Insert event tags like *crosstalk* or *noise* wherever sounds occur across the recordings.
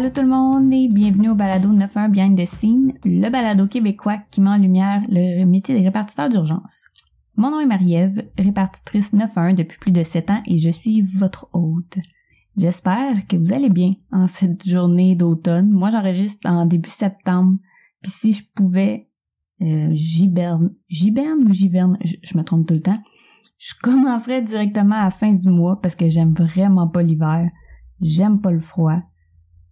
Allô tout le monde et bienvenue au balado 91 Behind the Scene, le balado québécois qui met en lumière le métier des répartiteurs d'urgence. Mon nom est Marie-Ève, répartitrice 91 depuis plus de 7 ans et je suis votre hôte. J'espère que vous allez bien en cette journée d'automne. Moi j'enregistre en début septembre, puis si je pouvais euh, j'hiberne, ou j'hiverne, je, je me trompe tout le temps, je commencerai directement à la fin du mois parce que j'aime vraiment pas l'hiver, j'aime pas le froid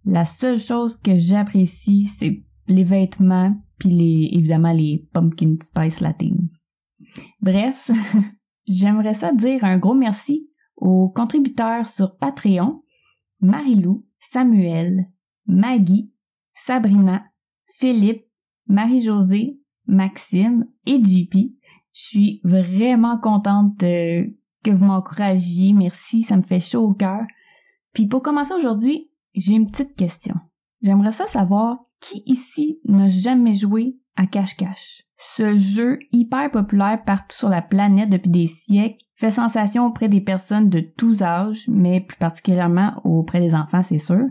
la seule chose que j'apprécie, c'est les vêtements, puis les, évidemment les pumpkin spice latine. Bref, *laughs* j'aimerais ça dire un gros merci aux contributeurs sur Patreon, Marilou, Samuel, Maggie, Sabrina, Philippe, Marie-Josée, Maxime et JP. Je suis vraiment contente euh, que vous m'encouragiez. Merci, ça me fait chaud au cœur. Puis pour commencer aujourd'hui, j'ai une petite question. J'aimerais ça savoir qui ici n'a jamais joué à cache-cache? Ce jeu hyper populaire partout sur la planète depuis des siècles fait sensation auprès des personnes de tous âges, mais plus particulièrement auprès des enfants, c'est sûr.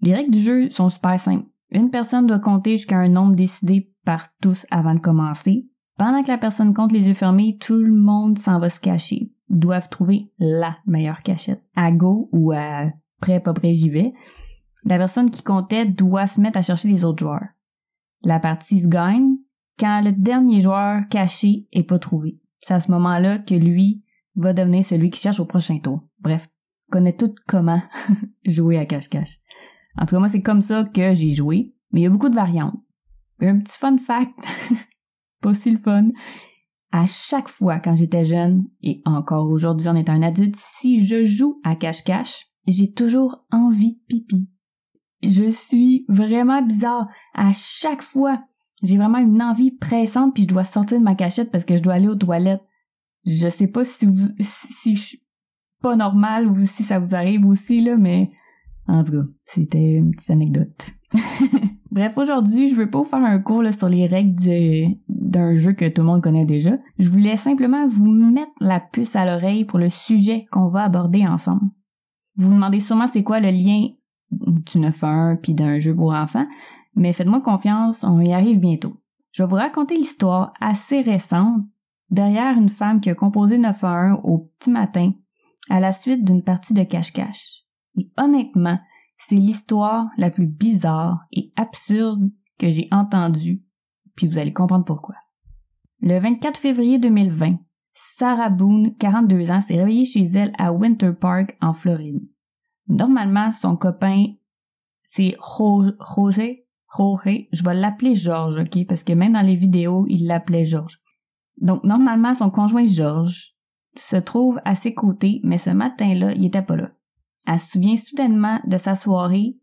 Les règles du jeu sont super simples. Une personne doit compter jusqu'à un nombre décidé par tous avant de commencer. Pendant que la personne compte les yeux fermés, tout le monde s'en va se cacher. Ils doivent trouver la meilleure cachette. À go ou à prêt, pas. La personne qui comptait doit se mettre à chercher les autres joueurs. La partie se gagne quand le dernier joueur caché est pas trouvé. C'est à ce moment-là que lui va devenir celui qui cherche au prochain tour. Bref, connaît tout comment *laughs* jouer à cache-cache. En tout cas, moi, c'est comme ça que j'ai joué, mais il y a beaucoup de variantes. Un petit fun fact, *laughs* pas si le fun. À chaque fois quand j'étais jeune, et encore aujourd'hui en étant un adulte, si je joue à cache-cache, j'ai toujours envie de pipi. Je suis vraiment bizarre. À chaque fois, j'ai vraiment une envie pressante puis je dois sortir de ma cachette parce que je dois aller aux toilettes. Je sais pas si vous, si, je suis pas normal ou si ça vous arrive aussi, là, mais en tout cas, c'était une petite anecdote. *laughs* Bref, aujourd'hui, je veux pas vous faire un cours sur les règles d'un jeu que tout le monde connaît déjà. Je voulais simplement vous mettre la puce à l'oreille pour le sujet qu'on va aborder ensemble. Vous vous demandez sûrement c'est quoi le lien du 9-1 puis d'un jeu pour enfants, mais faites-moi confiance, on y arrive bientôt. Je vais vous raconter l'histoire assez récente derrière une femme qui a composé 9-1 au petit matin à la suite d'une partie de cache-cache. Et honnêtement, c'est l'histoire la plus bizarre et absurde que j'ai entendue, puis vous allez comprendre pourquoi. Le 24 février 2020, Sarah Boone, 42 ans, s'est réveillée chez elle à Winter Park, en Floride. Normalement, son copain, c'est José, Jorge, je vais l'appeler George, ok, parce que même dans les vidéos, il l'appelait George. Donc, normalement, son conjoint George se trouve à ses côtés, mais ce matin-là, il était pas là. Elle se souvient soudainement de sa soirée,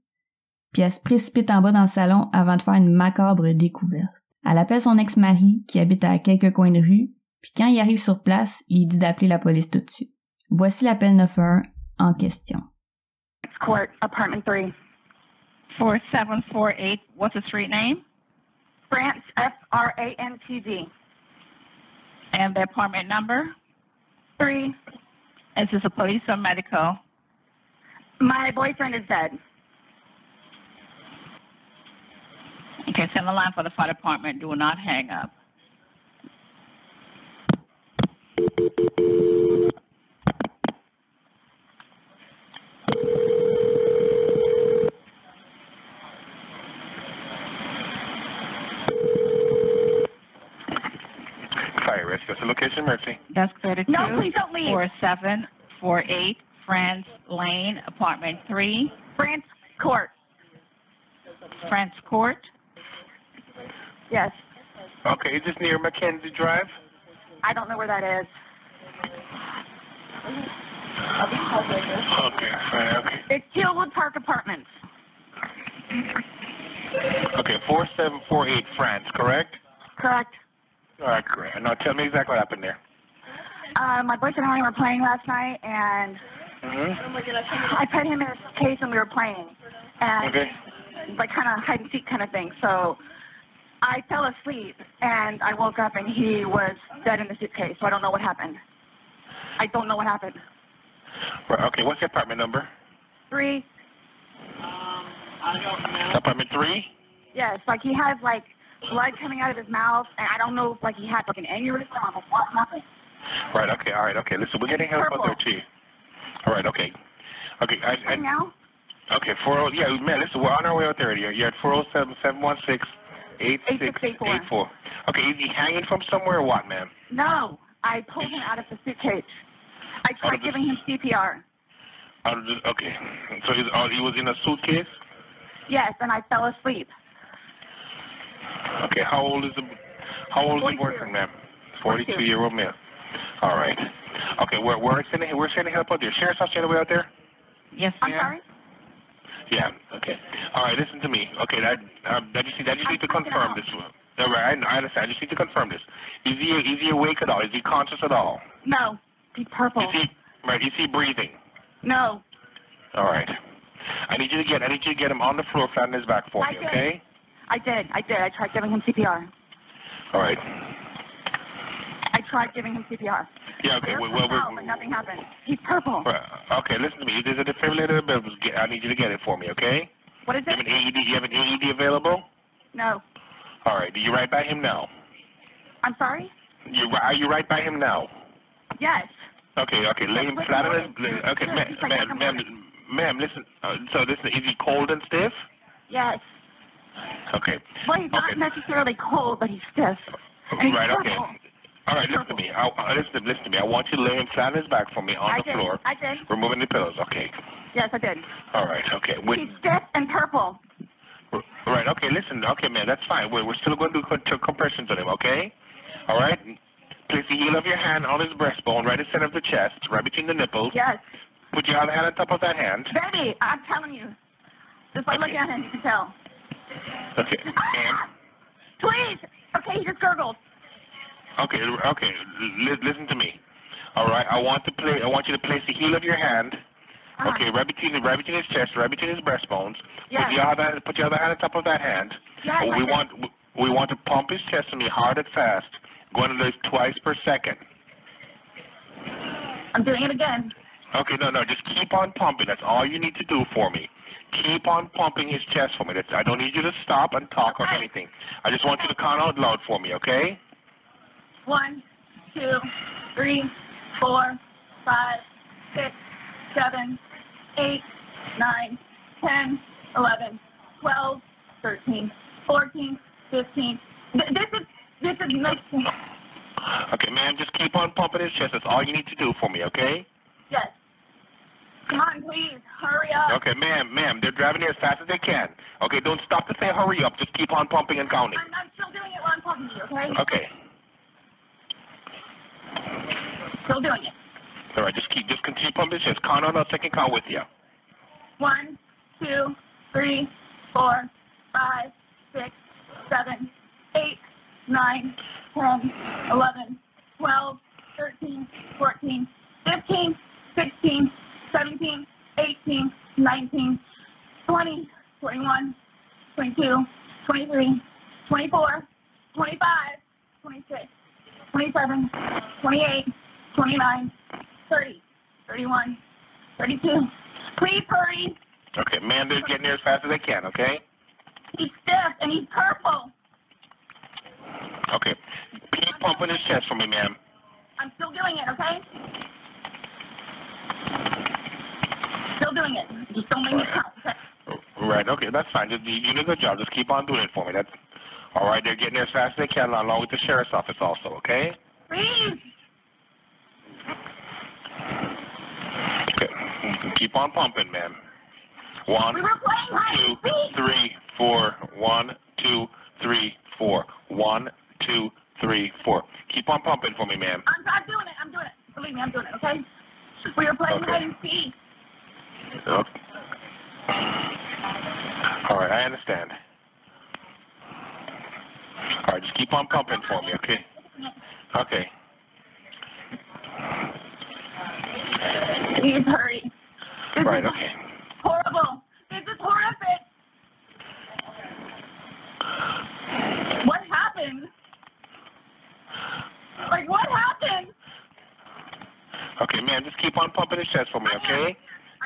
puis elle se précipite en bas dans le salon avant de faire une macabre découverte. Elle appelle son ex-mari, qui habite à quelques coins de rue, puis quand il arrive sur place, il dit d'appeler la police tout de suite. Voici l'appel 91 en question. Court, apartment 3. 4748, what's the street name? France, F-R-A-N-T-Z. And the apartment number? 3. Is this a police or medical? My boyfriend is dead. Okay, send the line for the fire department. Do not hang up. Fire risk. That's the location, Mercy. Desk 32. No, please don't leave. 4748 France Lane, apartment 3, France Court. France Court. Yes. Okay, is this near Mackenzie Drive? I don't know where that is. Okay, fine, okay. It's Tealwood Park Apartments. Okay, 4748 France, correct? Correct. All right, great. Now tell me exactly what happened there. Uh, my boyfriend and I were playing last night, and Mm-hmm. I put him in his case and we were playing. And Okay. like kind of hide and seek kind of thing. So I fell asleep and I woke up and he was dead in the suitcase. So I don't know what happened. I don't know what happened. Right, okay, what's your apartment number? Three. Um, Apartment three? Yes, like he has like blood coming out of his mouth, and I don't know if like he had like an aneurysm or what happened. Right, okay, all right, okay. Listen, we're getting help out there, too. All right, okay. Okay, I, I, now? okay, 40, yeah, man, listen, we're on our way out there. You're, you're at 407 716 8684. Okay, is he hanging from somewhere or what, ma'am? No, I pulled him out of the suitcase. I tried giving him CPR. Out of the, okay, so he's, oh, he was in a suitcase? Yes, and I fell asleep. Okay, how old is the, how old is the 42. boyfriend, ma'am? 42. 42 year old male. All right. Okay, we're, we're sending, we're sending help out there. Sheriff's officer on the out there? Yes, I'm ma'am. sorry? Yeah. Okay. All right. Listen to me. Okay. That um, that just that just I'm need to freaking confirm out. this. All right. I, I understand. I just need to confirm this. Is he is he awake at all? Is he conscious at all? No, he's purple. Is he right? Is he breathing? No, All right. I need you to get I need you to get him on the floor, flat on his back for I me. did. Okay. I did. I did. I tried giving him CPR. All right. Tried giving him CPR. Yeah. Okay. Well, well, well, but nothing happened. He's purple. okay. Listen to me. There's a defibrillator available. I need you to get it for me. Okay. What is it? You have an AED. You have an AED available. No. All right. Do you right by him now? I'm sorry? You are you right by him now? Yes. Okay, okay. Lay him flat on his. Okay, ma'am, ma'am, ma'am, ma'am. Listen. Uh, so, listen. Is he cold and stiff? Yes. Okay. Well, he's not necessarily cold, but he's stiff. And he's Right. Okay. All right. Listen to me. I, I, listen, listen to me. I want you to lay him flat on his back for me on I the did. floor, I did. removing the pillows. Okay. Yes, I did. All right. Okay. With, He's stiff and purple. right. Okay. Listen. Okay, man. That's fine. We're, we're still going to do co- compressions on him. Okay. All right. Place the heel of your hand on his breastbone, right in the center of the chest, right between the nipples. Yes. Put your other hand on top of that hand. Baby, I'm telling you. Just by looking at him, you can tell. Okay. Ah! And Please. Okay, he just gurgled. Okay, okay. L- listen to me. All right. I want to play. I want you to place the heel of your hand. Uh-huh. Okay, right between the right between his chest, right between his breastbones. Yes. Put the other put your other hand on top of that hand. Yes, we want we want to pump his chest to me hard and fast, going to this twice per second. I'm doing it again. Okay, no, no, just keep on pumping. That's all you need to do for me. Keep on pumping his chest for me. That's, I don't need you to stop and talk or anything. I just want you to count out loud for me, okay? One, two, three, four, five, six, seven, eight, nine, ten, eleven, twelve, thirteen, fourteen, fifteen. Th- This is this is making Okay, ma'am, just keep on pumping his chest. That's all you need to do for me, okay? yes. Come on, please, hurry up. Okay, ma'am, ma'am, they're driving here as fast as they can. Okay, don't stop to say hurry up. Just keep on pumping and counting. I'm, I'm still doing it while I'm talking to you, okay? Okay. Still doing it. All right, just keep, just continue pumping chest. Count on a second count with you. One, two, three, four, five, six, seven, eight, nine, ten, eleven, twelve, thirteen, fourteen, fifteen, sixteen, seventeen, eighteen, nineteen, twenty, twenty-one, twenty-two, twenty-three, twenty-four, twenty-five, twenty-six, twenty-seven, twenty-eight, twenty-nine, thirty, thirty-one, thirty-two. Please hurry. Okay, they're getting there as fast as they can, okay? He's stiff and he's purple. Okay. Keep pumping his chest for me, ma'am. I'm still doing it, okay? Still doing it. Just don't make me count. Okay? Right, okay, that's fine. Just, you you did a good job. Just keep on doing it for me. That's all right. They're getting there as fast as they can, along with the sheriff's office also, okay? Please. Okay. Keep on pumping, ma'am. One, We were playing hide two, three, four. One, two, three, four. One, two, three, four. Keep on pumping for me, ma'am. I'm, I'm doing it. I'm doing it. Believe me, I'm doing it, okay? We were playing hide and seek. Okay. All right, I understand. All right, just keep on pumping for me, okay? Okay. Please hurry. This Right, okay. horrible. This is horrific. What happened? Like, what happened? Okay, ma'am, just keep on pumping his chest for me, okay?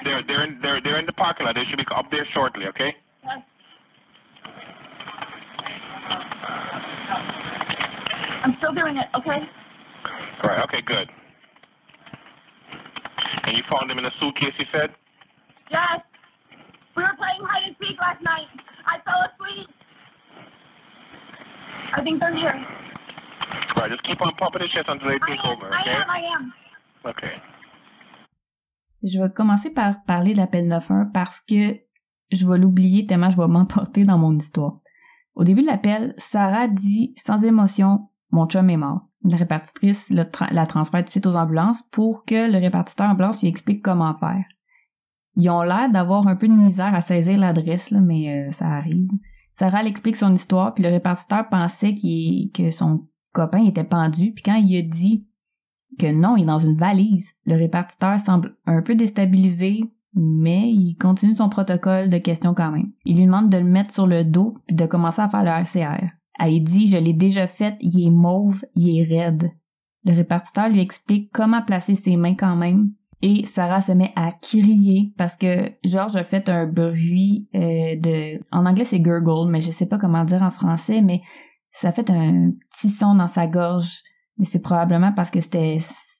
They're they're in they're they're in the parking lot. They should be up there shortly, okay? Yes. Still doing it, okay? Right, okay, good. And you found them in a suitcase, you said? Yes. We were playing hide and seek last night. I fell asleep. I think they're here. Right, just keep on pumping the chest until they I take am, over, I okay? am, I am. Okay. Je vais commencer par parler de l'appel 91 parce que je vais l'oublier tellement je vais m'emporter dans mon histoire. Au début de l'appel, Sarah dit sans émotion Mon chum est mort. La répartitrice la transfère tout de suite aux ambulances pour que le répartiteur ambulance lui explique comment faire. Ils ont l'air d'avoir un peu de misère à saisir l'adresse, mais euh, ça arrive. Sarah elle explique son histoire, puis le répartiteur pensait que son copain était pendu, puis quand il a dit que non, il est dans une valise, le répartiteur semble un peu déstabilisé, mais il continue son protocole de questions quand même. Il lui demande de le mettre sur le dos puis de commencer à faire le RCR. Dit, je l'ai déjà fait, il est mauve, il est raide. Le répartiteur lui explique comment placer ses mains quand même. Et Sarah se met à crier parce que Georges a fait un bruit euh, de... En anglais, c'est gurgle, mais je sais pas comment dire en français, mais ça fait un petit son dans sa gorge. Mais c'est probablement parce que c'était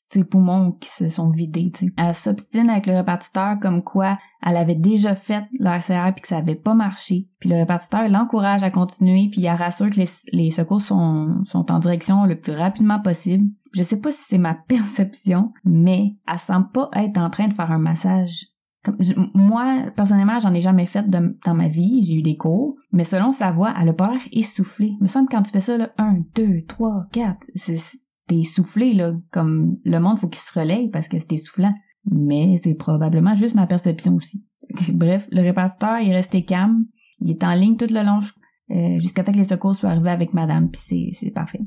ses poumons qui se sont vidés. Elle s'obstine avec le répartiteur comme quoi elle avait déjà fait l'RCR puis que ça avait pas marché. Puis le répartiteur l'encourage à continuer puis il rassure que les, les secours sont, sont en direction le plus rapidement possible. Je sais pas si c'est ma *laughs* perception, mais elle semble pas être en train de faire un massage. Comme, moi, personnellement, j'en ai jamais fait de- dans ma vie. J'ai eu des cours. Mais selon sa voix, elle a pas l'air essoufflée. Il me semble que quand tu fais ça, là, un, deux, trois, quatre, c'est, c'est- t'es essoufflé, là. Comme le monde, faut qu'il se relaye parce que c'est essoufflant. Mais c'est probablement juste ma perception aussi. *laughs* Bref, le répartiteur est resté calme. Il est en ligne tout le long euh, jusqu'à temps que les secours soient arrivés avec madame, puis c'est, c'est parfait.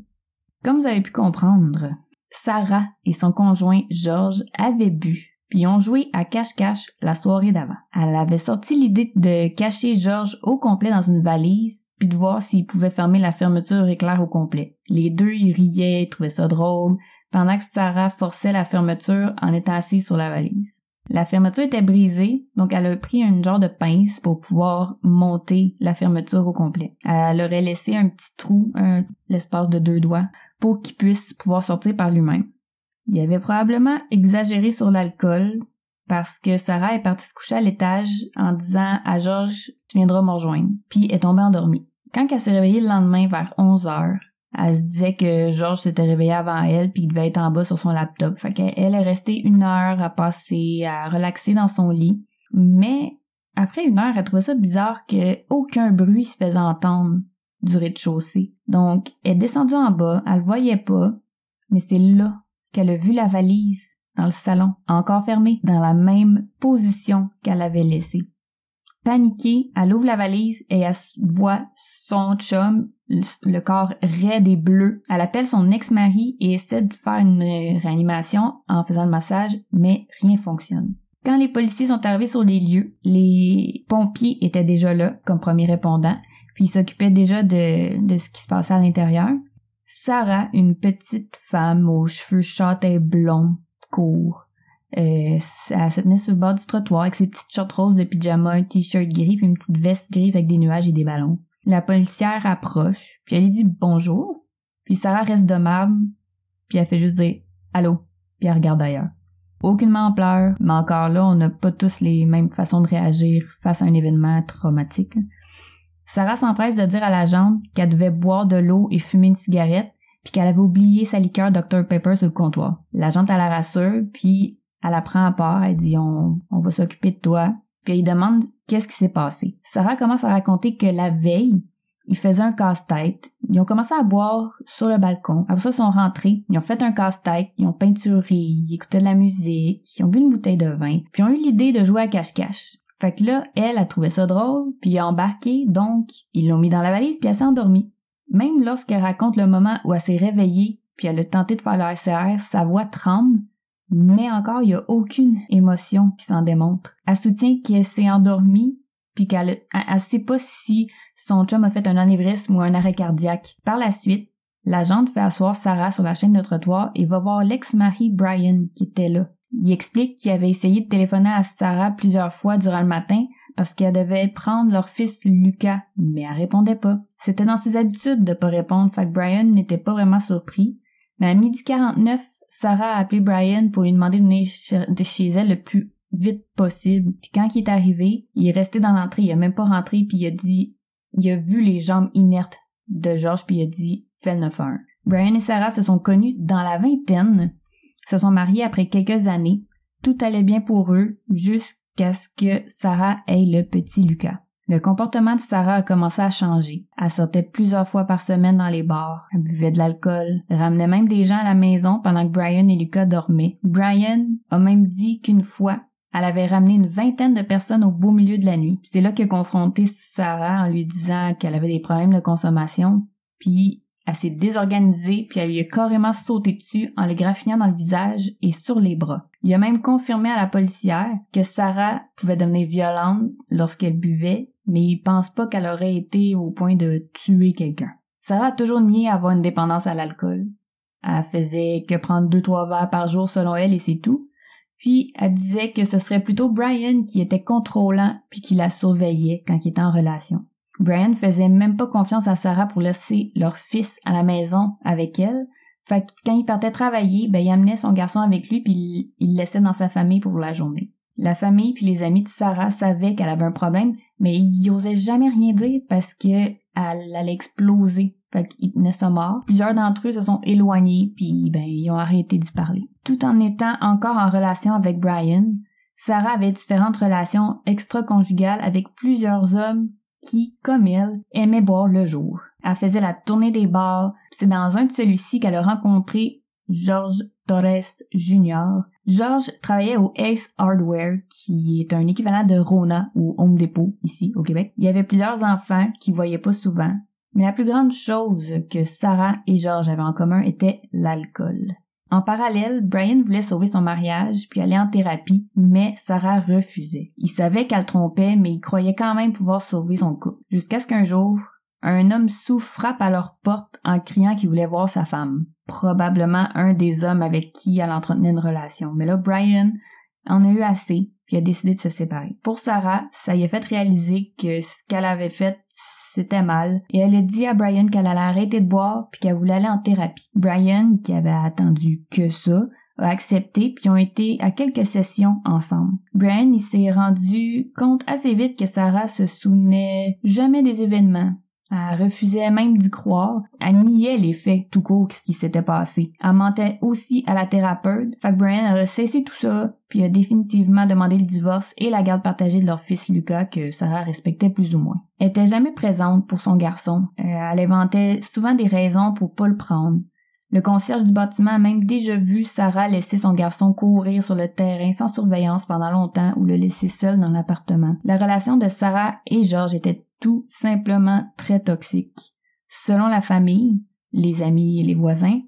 Comme vous avez pu comprendre, Sarah et son conjoint Georges avaient bu, puis ont joué à cache-cache la soirée d'avant. Elle avait sorti l'idée de cacher Georges au complet dans une valise, puis de voir s'il pouvait fermer la fermeture éclair au complet. Les deux, ils riaient, ils trouvaient ça drôle, pendant que Sarah forçait la fermeture en étant assise sur la valise. La fermeture était brisée, donc elle a pris un genre de pince pour pouvoir monter la fermeture au complet. Elle aurait laissé un petit trou, l'espace de deux doigts, pour qu'il puisse pouvoir sortir par lui-même. Il avait probablement exagéré sur l'alcool parce que Sarah est partie se coucher à l'étage en disant à Georges Tu viendras me rejoindre. Puis est tombée endormie. Quand elle s'est réveillée le lendemain vers 11 heures, elle se disait que Georges s'était réveillé avant elle puis il devait être en bas sur son laptop. Fait qu'elle elle est restée une heure à passer, à relaxer dans son lit. Mais après une heure, elle trouvait ça bizarre que aucun bruit se faisait entendre du rez-de-chaussée. Donc, elle est descendue en bas, elle le voyait pas, mais c'est là qu'elle a vu la valise dans le salon, encore fermée, dans la même position qu'elle avait laissée. Paniquée, elle ouvre la valise et elle voit son chum, le, corps raide et bleu. Elle appelle son ex-mari et essaie de faire une réanimation en faisant le massage, mais rien fonctionne. Quand les policiers sont arrivés sur les lieux, les pompiers étaient déjà là comme premiers répondants, puis ils s'occupaient déjà de ce qui se passait à l'intérieur. Sarah, une petite femme aux cheveux châtains blonds, courts, euh, elle se tenait sur le bord du trottoir avec ses petites shorts roses de pyjama, un t-shirt gris puis une petite veste grise avec des nuages et des ballons. La policière approche, puis elle lui dit bonjour, puis Sarah reste de marbre, puis elle fait juste dire allô, puis elle regarde ailleurs. Aucunement en pleurs, mais encore là, on n'a pas tous les mêmes façons de réagir face à un événement traumatique. Sarah s'empresse de dire à l'agente qu'elle devait boire de l'eau et fumer une cigarette, puis qu'elle avait oublié sa liqueur Dr Pepper sur le comptoir. L'agente, elle la rassure, puis elle la prend à part, elle dit on, on va s'occuper de toi. Puis elle demande qu'est-ce qui s'est passé. Sarah commence à raconter que la veille, ils faisaient un casse-tête. Ils ont commencé à boire sur le balcon. Après ça, ils sont rentrés. Ils ont fait un casse-tête. Ils ont peinturé. Ils écoutaient de la musique. Ils ont bu une bouteille de vin. Puis ils ont eu l'idée de jouer à cache-cache. Fait que là, elle a trouvé ça drôle, puis a embarqué, donc ils l'ont mis dans la valise, puis elle s'est endormie. Même lorsqu'elle raconte le moment où elle s'est réveillée, puis elle a tenté de faire le RCR, sa voix tremble, mais encore, il n'y a aucune émotion qui s'en démontre. Elle soutient qu'elle s'est endormie, puis qu'elle elle, elle sait pas si son chum a fait un anévrisme ou un arrêt cardiaque. Par la suite, l'agente fait asseoir Sarah sur la chaîne de trottoir et va voir l'ex-mari Brian qui était là. Il explique qu'il avait essayé de téléphoner à Sarah plusieurs fois durant le matin parce qu'elle devait prendre leur fils Lucas, mais elle répondait pas. C'était dans ses habitudes de pas répondre, fait Brian n'était pas vraiment surpris. Mais à midi 49, Sarah a appelé Brian pour lui demander de venir chez elle le plus vite possible. Puis quand il est arrivé, il est resté dans l'entrée, il a même pas rentré, puis il a dit, il a vu les jambes inertes de George, puis il a dit, fais le 9-1. Brian et Sarah se sont connus dans la vingtaine, se sont mariés après quelques années. Tout allait bien pour eux jusqu'à ce que Sarah ait le petit Lucas. Le comportement de Sarah a commencé à changer. Elle sortait plusieurs fois par semaine dans les bars, elle buvait de l'alcool, ramenait même des gens à la maison pendant que Brian et Lucas dormaient. Brian a même dit qu'une fois, elle avait ramené une vingtaine de personnes au beau milieu de la nuit. C'est là qu'il a confronté Sarah en lui disant qu'elle avait des problèmes de consommation. Puis elle s'est désorganisée, puis elle lui a carrément sauté dessus en le graffinant dans le visage et sur les bras. Il a même confirmé à la policière que Sarah pouvait devenir violente lorsqu'elle buvait, mais il pense pas qu'elle aurait été au point de tuer quelqu'un. Sarah a toujours nié avoir une dépendance à l'alcool. Elle faisait que prendre deux trois verres par jour selon elle et c'est tout. Puis elle disait que ce serait plutôt Brian qui était contrôlant puis qui la surveillait quand il était en relation. Brian faisait même pas confiance à Sarah pour laisser leur fils à la maison avec elle. Fait que quand il partait travailler, ben il amenait son garçon avec lui puis il, laissait dans sa famille pour la journée. La famille puis les amis de Sarah savaient qu'elle avait un problème, mais ils osaient jamais rien dire parce que elle allait exploser. Fait qu'ils tenaient ça mort. Plusieurs d'entre eux se sont éloignés puis ben ils ont arrêté d'y parler. Tout en étant encore en relation avec Brian, Sarah avait différentes relations extra-conjugales avec plusieurs hommes qui, comme elle, aimait boire le jour. Elle faisait la tournée des bars. C'est dans un de celui-ci qu'elle a rencontré George Torres Jr. George travaillait au Ace Hardware, qui est un équivalent de Rona ou Home Depot ici au Québec. Il y avait plusieurs enfants qu'il voyait pas souvent. Mais la plus grande chose que Sarah et George avaient en commun était l'alcool. En parallèle, Brian voulait sauver son mariage puis aller en thérapie, mais Sarah refusait. Il savait qu'elle trompait, mais il croyait quand même pouvoir sauver son couple. Jusqu'à ce qu'un jour, un homme sous frappe à leur porte en criant qu'il voulait voir sa femme. Probablement un des hommes avec qui elle entretenait une relation. Mais là, Brian en a eu assez, puis a décidé de se séparer. Pour Sarah, ça lui a fait réaliser que ce qu'elle avait fait, c'était mal, et elle a dit à Brian qu'elle allait arrêter de boire puis qu'elle voulait aller en thérapie. Brian, qui avait attendu que ça, a accepté puis ont été à quelques sessions ensemble. Brian, il s'est rendu compte assez vite que Sarah se souvenait jamais des événements, elle refusait même d'y croire. Elle niait les faits tout court ce qui s'était passé. Elle mentait aussi à la thérapeute. Fait que Brian a cessé tout ça, puis a définitivement demandé le divorce et la garde partagée de leur fils Lucas que Sarah respectait plus ou moins. Elle était jamais présente pour son garçon. Euh, elle inventait souvent des raisons pour pas le prendre. Le concierge du bâtiment a même déjà vu Sarah laisser son garçon courir sur le terrain sans surveillance pendant longtemps ou le laisser seul dans l'appartement. La relation de Sarah et George était tout simplement très toxique. Selon la famille, les amis et les voisins,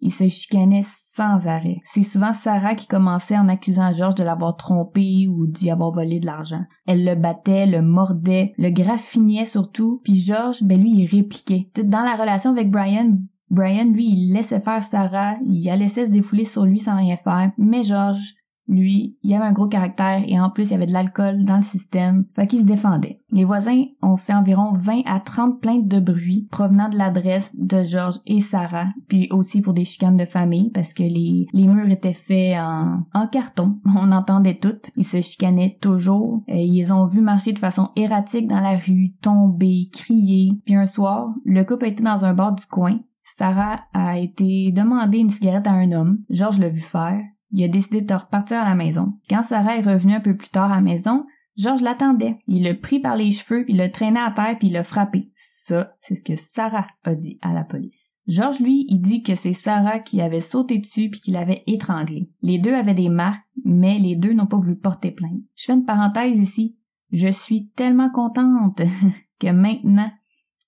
ils se chicanaient sans arrêt. C'est souvent Sarah qui commençait en accusant George de l'avoir trompé ou d'y avoir volé de l'argent. Elle le battait, le mordait, le graffinait surtout, puis George, ben lui, il répliquait. Dans la relation avec Brian, Brian, lui, il laissait faire Sarah, il la laissait se défouler sur lui sans rien faire, mais George, lui, il avait un gros caractère et en plus, il y avait de l'alcool dans le système, fait qu'il se défendait. Les voisins ont fait environ 20 à 30 plaintes de bruit provenant de l'adresse de George et Sarah, puis aussi pour des chicanes de famille parce que les, les murs étaient faits en, en carton. *laughs* On entendait toutes. Ils se chicanaient toujours. Ils ont vu marcher de façon erratique dans la rue, tomber, crier. Puis un soir, le couple était dans un bar du coin. Sarah a été demander une cigarette à un homme. George l'a vu faire. Il a décidé de repartir à la maison. Quand Sarah est revenue un peu plus tard à la maison, Georges l'attendait. Il l'a pris par les cheveux, il l'a traîné à terre puis il l'a frappé. Ça, c'est ce que Sarah a dit à la police. Georges, lui, il dit que c'est Sarah qui avait sauté dessus puis qui l'avait étranglé. Les deux avaient des marques, mais les deux n'ont pas voulu porter plainte. Je fais une parenthèse ici. Je suis tellement contente *laughs* que maintenant,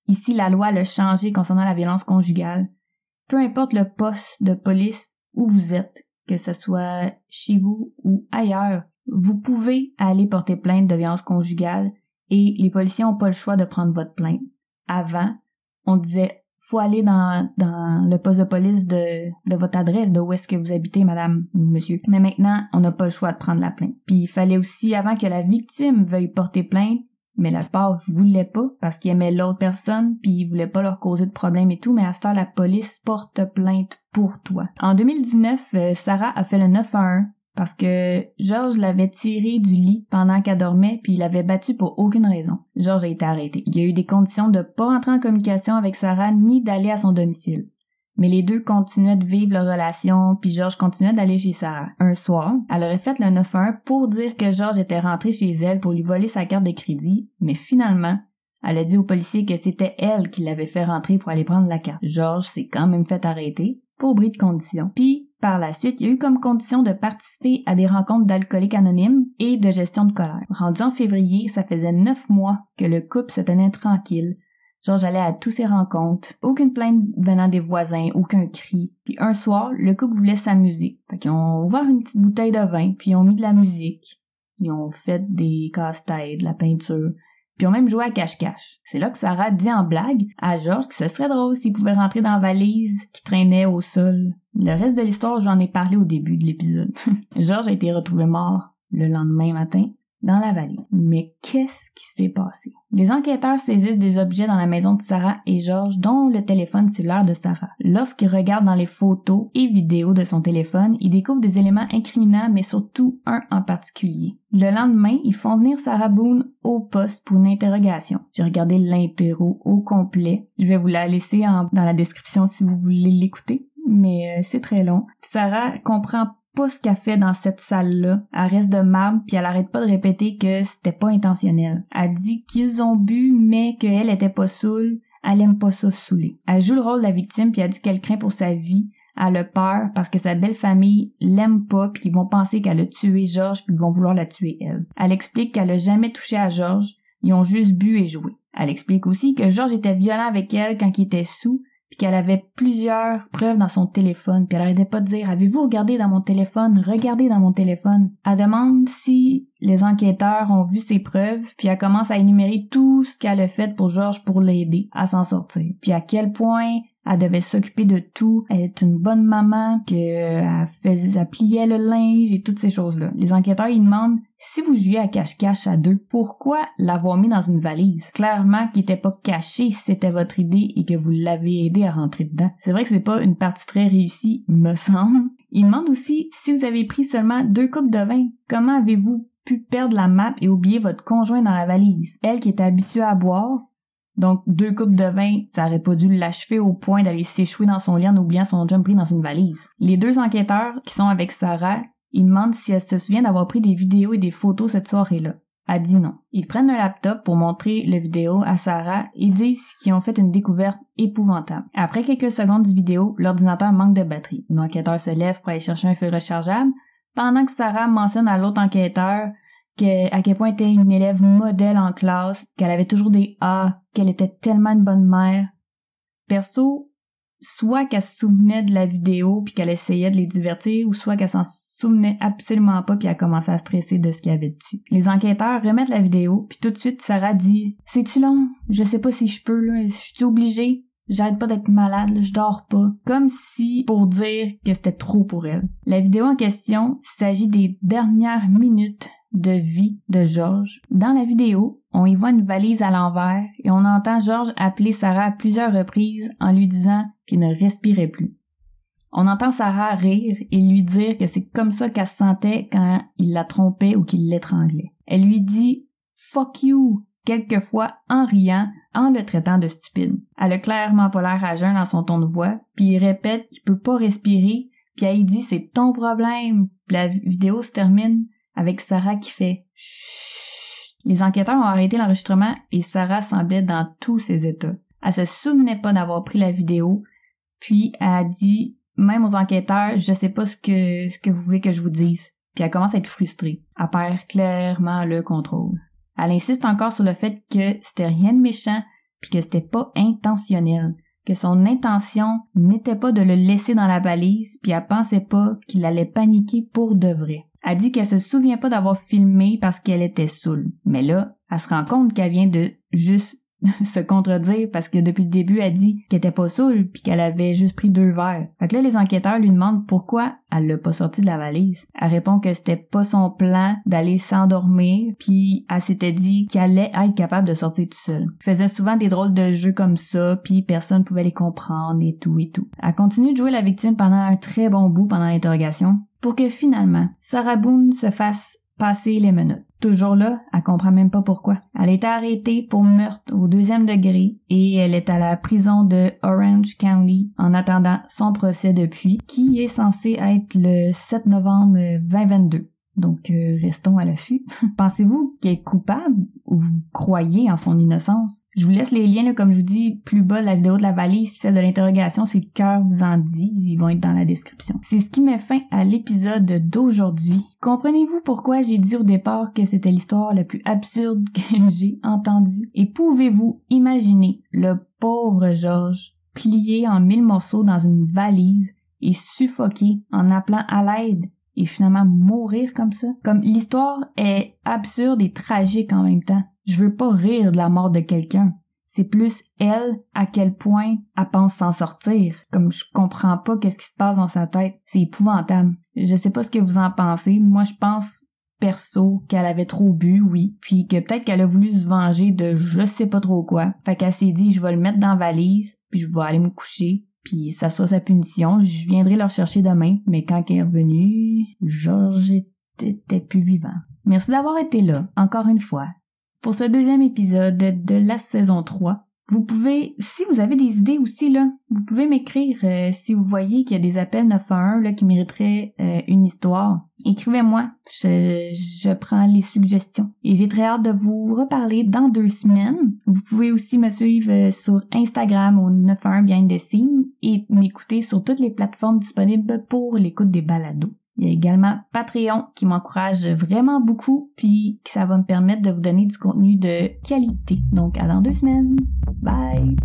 ici, la loi l'a changé concernant la violence conjugale. Peu importe le poste de police où vous êtes, que ce soit chez vous ou ailleurs, vous pouvez aller porter plainte de violence conjugale et les policiers n'ont pas le choix de prendre votre plainte. Avant, on disait faut aller dans, dans le poste de police de, de votre adresse, de où est-ce que vous habitez, madame ou monsieur. Mais maintenant, on n'a pas le choix de prendre la plainte. Puis il fallait aussi, avant que la victime veuille porter plainte, mais la part voulait pas parce qu'il aimait l'autre personne puis il voulait pas leur causer de problème et tout mais à ce temps la police porte plainte pour toi. En 2019, euh, Sarah a fait le 911 parce que Georges l'avait tiré du lit pendant qu'elle dormait puis il l'avait battu pour aucune raison. Georges a été arrêté. Il y a eu des conditions de pas entrer en communication avec Sarah ni d'aller à son domicile. Mais les deux continuaient de vivre leur relation, puis Georges continuait d'aller chez Sarah. Un soir, elle aurait fait le 9-1 pour dire que Georges était rentré chez elle pour lui voler sa carte de crédit, mais finalement, elle a dit au policier que c'était elle qui l'avait fait rentrer pour aller prendre la carte. Georges s'est quand même fait arrêter pour bris de condition. Puis, par la suite, il y a eu comme condition de participer à des rencontres d'alcooliques anonymes et de gestion de colère. Rendu en février, ça faisait neuf mois que le couple se tenait tranquille, Genre, j'allais à tous ces rencontres. Aucune plainte venant des voisins, aucun cri. Puis un soir, le couple voulait s'amuser. Fait qu'ils ont ouvert une petite bouteille de vin, puis ils ont mis de la musique. Ils ont fait des casse-têtes, de la peinture. Puis ils ont même joué à cache-cache. C'est là que Sarah dit en blague à Georges que ce serait drôle s'il pouvait rentrer dans la valise qui traînait au sol. Le reste de l'histoire, j'en ai parlé au début de l'épisode. *laughs* Georges a été retrouvé mort le lendemain matin dans la vallée. Mais qu'est-ce qui s'est passé? Les enquêteurs saisissent des objets dans la maison de Sarah et George, dont le téléphone cellulaire de Sarah. Lorsqu'ils regardent dans les photos et vidéos de son téléphone, ils découvrent des éléments incriminants, mais surtout un en particulier. Le lendemain, ils font venir Sarah Boone au poste pour une interrogation. J'ai regardé l'interro au complet. Je vais vous la laisser dans la description si vous voulez l'écouter mais euh, c'est très long. Sarah comprend pas ce qu'elle fait dans cette salle-là. Elle reste de marbre, puis elle arrête pas de répéter que c'était pas intentionnel. Elle dit qu'ils ont bu, mais qu'elle était pas saoule. Elle aime pas ça saouler. Elle joue le rôle de la victime, puis elle dit qu'elle craint pour sa vie. Elle a peur parce que sa belle famille l'aime pas puis qu'ils vont penser qu'elle a tué Georges puis qu'ils vont vouloir la tuer elle. Elle explique qu'elle a jamais touché à Georges, ils ont juste bu et joué. Elle explique aussi que Georges était violent avec elle quand il était sous qu'elle avait plusieurs preuves dans son téléphone, puis elle arrêtait pas de dire Avez-vous regardé dans mon téléphone? Regardez dans mon téléphone. Elle demande si les enquêteurs ont vu ses preuves, puis elle commence à énumérer tout ce qu'elle a fait pour Georges pour l'aider à s'en sortir. Puis à quel point elle devait s'occuper de tout. Elle est une bonne maman, qu'elle faisait, elle pliait le linge et toutes ces choses-là. Les enquêteurs, ils demandent si vous jouiez à cache-cache à deux, pourquoi l'avoir mis dans une valise? Clairement qu'il n'était pas caché si c'était votre idée et que vous l'avez aidé à rentrer dedans. C'est vrai que c'est pas une partie très réussie, me *laughs* semble. Il demande aussi si vous avez pris seulement deux coupes de vin. Comment avez-vous pu perdre la map et oublier votre conjoint dans la valise? Elle qui était habituée à boire, donc, deux coupes de vin, ça aurait pas dû l'achever au point d'aller s'échouer dans son lit en oubliant son jump pris dans une valise. Les deux enquêteurs qui sont avec Sarah, ils demandent si elle se souvient d'avoir pris des vidéos et des photos cette soirée-là. Elle dit non. Ils prennent le laptop pour montrer le vidéo à Sarah et disent qu'ils ont fait une découverte épouvantable. Après quelques secondes du vidéo, l'ordinateur manque de batterie. L'enquêteur se lève pour aller chercher un feu rechargeable, pendant que Sarah mentionne à l'autre enquêteur à quel point était une élève modèle en classe, qu'elle avait toujours des A, qu'elle était tellement une bonne mère. Perso, soit qu'elle se souvenait de la vidéo puis qu'elle essayait de les divertir, ou soit qu'elle s'en souvenait absolument pas puis elle commençait à stresser de ce qu'il y avait dessus. Les enquêteurs remettent la vidéo puis tout de suite Sarah dit "C'est-tu long? Je sais pas si je peux là, je suis obligée." J'arrête pas d'être malade, je dors pas. Comme si pour dire que c'était trop pour elle. La vidéo en question s'agit des dernières minutes de vie de George. Dans la vidéo, on y voit une valise à l'envers et on entend George appeler Sarah à plusieurs reprises en lui disant qu'il ne respirait plus. On entend Sarah rire et lui dire que c'est comme ça qu'elle se sentait quand il la trompait ou qu'il l'étranglait. Elle lui dit Fuck you quelquefois en riant, en le traitant de stupide. Elle a clairement pas l'air à jeun dans son ton de voix, puis il répète qu'il peut pas respirer, puis elle dit c'est ton problème. La vidéo se termine avec Sarah qui fait Chut. Les enquêteurs ont arrêté l'enregistrement et Sarah semblait dans tous ses états. Elle se souvenait pas d'avoir pris la vidéo, puis elle a dit même aux enquêteurs, je sais pas ce que, ce que vous voulez que je vous dise. Puis elle commence à être frustrée. Elle perd clairement le contrôle. Elle insiste encore sur le fait que c'était rien de méchant, puis que c'était pas intentionnel, que son intention n'était pas de le laisser dans la valise, puis elle pensait pas qu'il allait paniquer pour de vrai. Elle dit qu'elle se souvient pas d'avoir filmé parce qu'elle était saoule. Mais là, elle se rend compte qu'elle vient de juste se contredire parce que depuis le début, elle dit qu'elle était pas saoule puis qu'elle avait juste pris deux verres. Fait que là, les enquêteurs lui demandent pourquoi elle l'a pas sorti de la valise. Elle répond que c'était pas son plan d'aller s'endormir puis elle s'était dit qu'elle allait être capable de sortir tout seul. Faisait souvent des drôles de jeux comme ça puis personne pouvait les comprendre et tout et tout. Elle continue de jouer la victime pendant un très bon bout pendant l'interrogation pour que finalement, Sarah Boone se fasse passer les menottes. Toujours là, elle comprend même pas pourquoi. Elle est arrêtée pour meurtre au deuxième degré et elle est à la prison de Orange County en attendant son procès depuis, qui est censé être le 7 novembre 2022. Donc, euh, restons à l'affût. *laughs* Pensez-vous qu'elle est coupable ou vous croyez en son innocence? Je vous laisse les liens, comme je vous dis, plus bas, la vidéo de la valise, celle de l'interrogation, c'est le cœur vous en dit. Ils vont être dans la description. C'est ce qui met fin à l'épisode d'aujourd'hui. Comprenez-vous pourquoi j'ai dit au départ que c'était l'histoire la plus absurde *laughs* que j'ai entendue? Et pouvez-vous imaginer le pauvre Georges plié en mille morceaux dans une valise et suffoqué en appelant à l'aide? Et finalement mourir comme ça. Comme l'histoire est absurde et tragique en même temps. Je veux pas rire de la mort de quelqu'un. C'est plus elle à quel point elle pense s'en sortir. Comme je comprends pas qu'est-ce qui se passe dans sa tête. C'est épouvantable. Je sais pas ce que vous en pensez. Moi, je pense perso qu'elle avait trop bu, oui, puis que peut-être qu'elle a voulu se venger de je sais pas trop quoi. Fait qu'elle s'est dit je vais le mettre dans la valise, puis je vais aller me coucher, puis ça soit sa punition. Je viendrai le chercher demain, mais quand elle est revenu, Georges était plus vivant. Merci d'avoir été là, encore une fois, pour ce deuxième épisode de la saison 3 vous pouvez, si vous avez des idées aussi, là, vous pouvez m'écrire euh, si vous voyez qu'il y a des appels 911 là, qui mériteraient euh, une histoire. Écrivez-moi, je, je prends les suggestions. Et j'ai très hâte de vous reparler dans deux semaines. Vous pouvez aussi me suivre euh, sur Instagram au 91 Behind et m'écouter sur toutes les plateformes disponibles pour l'écoute des balados. Il y a également Patreon qui m'encourage vraiment beaucoup, puis ça va me permettre de vous donner du contenu de qualité. Donc, à dans deux semaines. Bye!